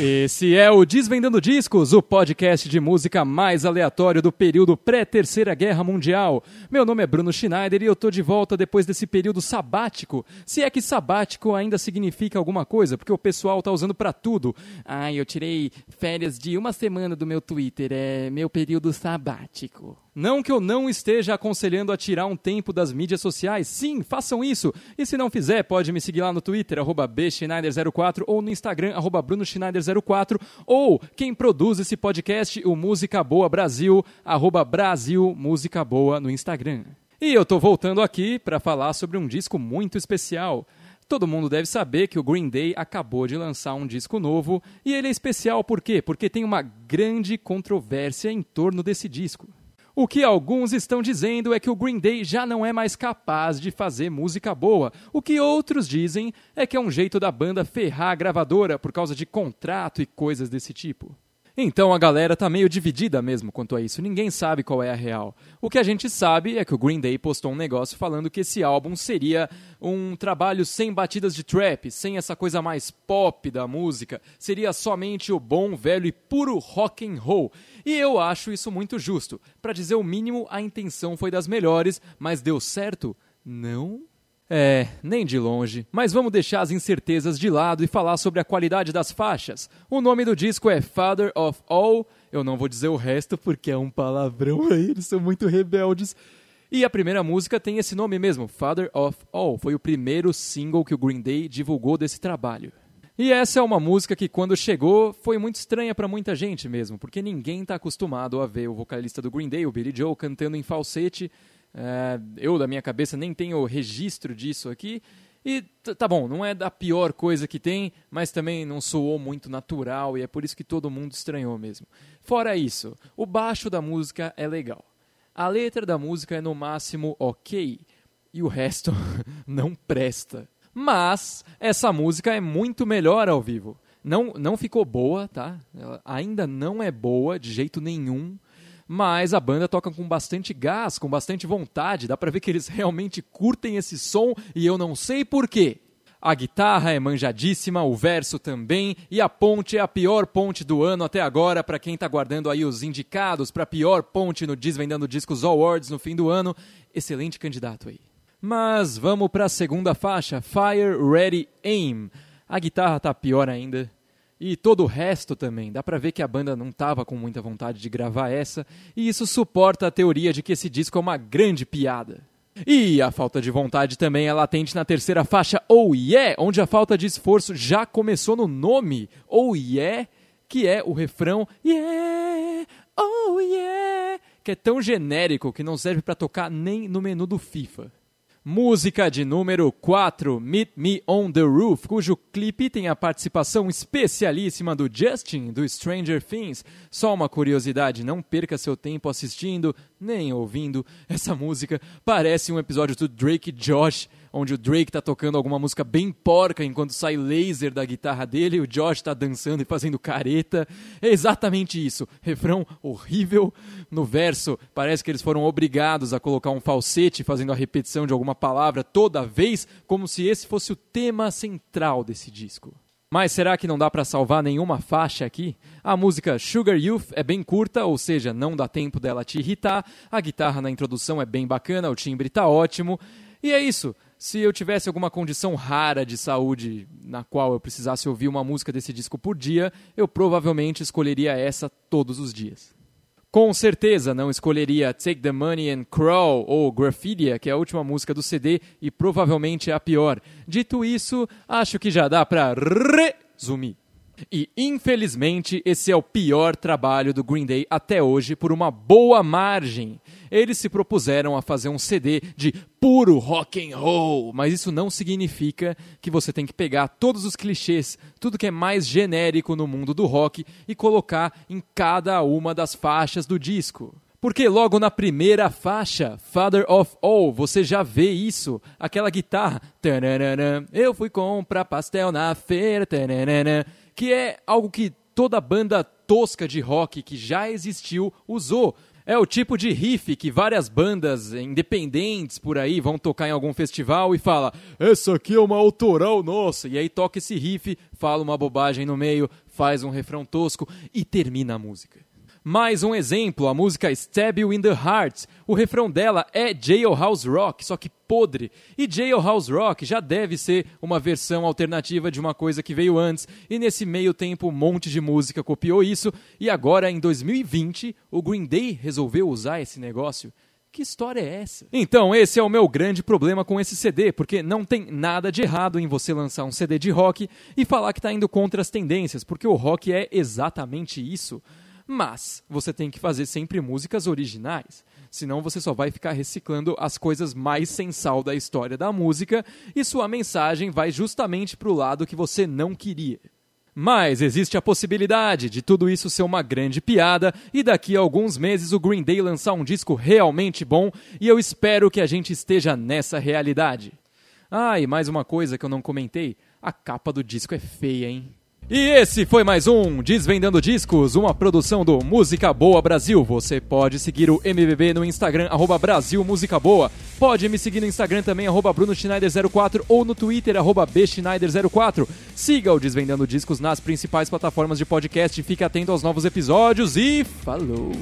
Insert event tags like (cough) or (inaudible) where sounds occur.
Esse é o Desvendando Discos, o podcast de música mais aleatório do período pré-Terceira Guerra Mundial. Meu nome é Bruno Schneider e eu tô de volta depois desse período sabático. Se é que sabático ainda significa alguma coisa, porque o pessoal tá usando para tudo. Ah, eu tirei férias de uma semana do meu Twitter, é meu período sabático. Não que eu não esteja aconselhando a tirar um tempo das mídias sociais. Sim, façam isso. E se não fizer, pode me seguir lá no Twitter, bschneider04 ou no Instagram, brunoschneider04 ou quem produz esse podcast, o Música Boa Brasil, arroba Brasil Música Boa no Instagram. E eu tô voltando aqui para falar sobre um disco muito especial. Todo mundo deve saber que o Green Day acabou de lançar um disco novo e ele é especial por quê? Porque tem uma grande controvérsia em torno desse disco. O que alguns estão dizendo é que o Green Day já não é mais capaz de fazer música boa. O que outros dizem é que é um jeito da banda ferrar a gravadora por causa de contrato e coisas desse tipo. Então a galera tá meio dividida mesmo quanto a isso, ninguém sabe qual é a real. O que a gente sabe é que o Green Day postou um negócio falando que esse álbum seria um trabalho sem batidas de trap, sem essa coisa mais pop da música, seria somente o bom, velho e puro rock and roll. E eu acho isso muito justo. Para dizer o mínimo, a intenção foi das melhores, mas deu certo? Não é, nem de longe. Mas vamos deixar as incertezas de lado e falar sobre a qualidade das faixas. O nome do disco é Father of All. Eu não vou dizer o resto porque é um palavrão aí, eles são muito rebeldes. E a primeira música tem esse nome mesmo, Father of All. Foi o primeiro single que o Green Day divulgou desse trabalho. E essa é uma música que, quando chegou, foi muito estranha para muita gente mesmo, porque ninguém está acostumado a ver o vocalista do Green Day, o Billy Joe, cantando em falsete é, eu, da minha cabeça, nem tenho registro disso aqui. E tá bom, não é da pior coisa que tem, mas também não soou muito natural e é por isso que todo mundo estranhou mesmo. Fora isso, o baixo da música é legal. A letra da música é no máximo ok e o resto (laughs) não presta. Mas essa música é muito melhor ao vivo. Não, não ficou boa, tá? Ela ainda não é boa de jeito nenhum mas a banda toca com bastante gás, com bastante vontade, dá para ver que eles realmente curtem esse som e eu não sei porquê. A guitarra é manjadíssima, o verso também, e a ponte é a pior ponte do ano até agora para quem está guardando aí os indicados para pior ponte no Desvendando Discos Awards no fim do ano. Excelente candidato aí. Mas vamos para a segunda faixa, Fire Ready Aim. A guitarra tá pior ainda, e todo o resto também. Dá pra ver que a banda não tava com muita vontade de gravar essa, e isso suporta a teoria de que esse disco é uma grande piada. E a falta de vontade também é latente na terceira faixa, Oh Yeah, onde a falta de esforço já começou no nome, Oh Yeah, que é o refrão Yeah, Oh Yeah, que é tão genérico que não serve para tocar nem no menu do FIFA. Música de número 4, Meet Me on the Roof, cujo clipe tem a participação especialíssima do Justin, do Stranger Things. Só uma curiosidade, não perca seu tempo assistindo nem ouvindo essa música. Parece um episódio do Drake Josh onde o Drake tá tocando alguma música bem porca enquanto sai laser da guitarra dele o Josh tá dançando e fazendo careta. É exatamente isso. Refrão horrível. No verso, parece que eles foram obrigados a colocar um falsete fazendo a repetição de alguma palavra toda vez, como se esse fosse o tema central desse disco. Mas será que não dá para salvar nenhuma faixa aqui? A música Sugar Youth é bem curta, ou seja, não dá tempo dela te irritar. A guitarra na introdução é bem bacana, o timbre tá ótimo. E é isso se eu tivesse alguma condição rara de saúde na qual eu precisasse ouvir uma música desse disco por dia, eu provavelmente escolheria essa todos os dias. Com certeza não escolheria Take the Money and Crawl ou Graffitia, que é a última música do CD e provavelmente é a pior. Dito isso, acho que já dá para resumir. E infelizmente esse é o pior trabalho do Green Day até hoje por uma boa margem. Eles se propuseram a fazer um CD de puro rock and roll, mas isso não significa que você tem que pegar todos os clichês, tudo que é mais genérico no mundo do rock e colocar em cada uma das faixas do disco. Porque logo na primeira faixa, Father of All, você já vê isso, aquela guitarra, eu fui comprar pastel na feira, que é algo que toda banda tosca de rock que já existiu usou. É o tipo de riff que várias bandas independentes por aí vão tocar em algum festival e fala: "Essa aqui é uma autoral nossa". E aí toca esse riff, fala uma bobagem no meio, faz um refrão tosco e termina a música. Mais um exemplo, a música Stab You in the Heart. O refrão dela é Jailhouse Rock, só que podre. E Jailhouse Rock já deve ser uma versão alternativa de uma coisa que veio antes, e nesse meio tempo um monte de música copiou isso, e agora em 2020 o Green Day resolveu usar esse negócio. Que história é essa? Então, esse é o meu grande problema com esse CD, porque não tem nada de errado em você lançar um CD de rock e falar que está indo contra as tendências, porque o rock é exatamente isso. Mas você tem que fazer sempre músicas originais. Senão você só vai ficar reciclando as coisas mais sem sal da história da música e sua mensagem vai justamente para o lado que você não queria. Mas existe a possibilidade de tudo isso ser uma grande piada e daqui a alguns meses o Green Day lançar um disco realmente bom e eu espero que a gente esteja nessa realidade. Ah, e mais uma coisa que eu não comentei: a capa do disco é feia, hein? E esse foi mais um Desvendando Discos, uma produção do Música Boa Brasil. Você pode seguir o MBB no Instagram, arroba Brasil Música Boa. Pode me seguir no Instagram também, arroba Bruno Schneider04 ou no Twitter, arroba Bschneider04. Siga o Desvendando Discos nas principais plataformas de podcast. Fique atento aos novos episódios e falou!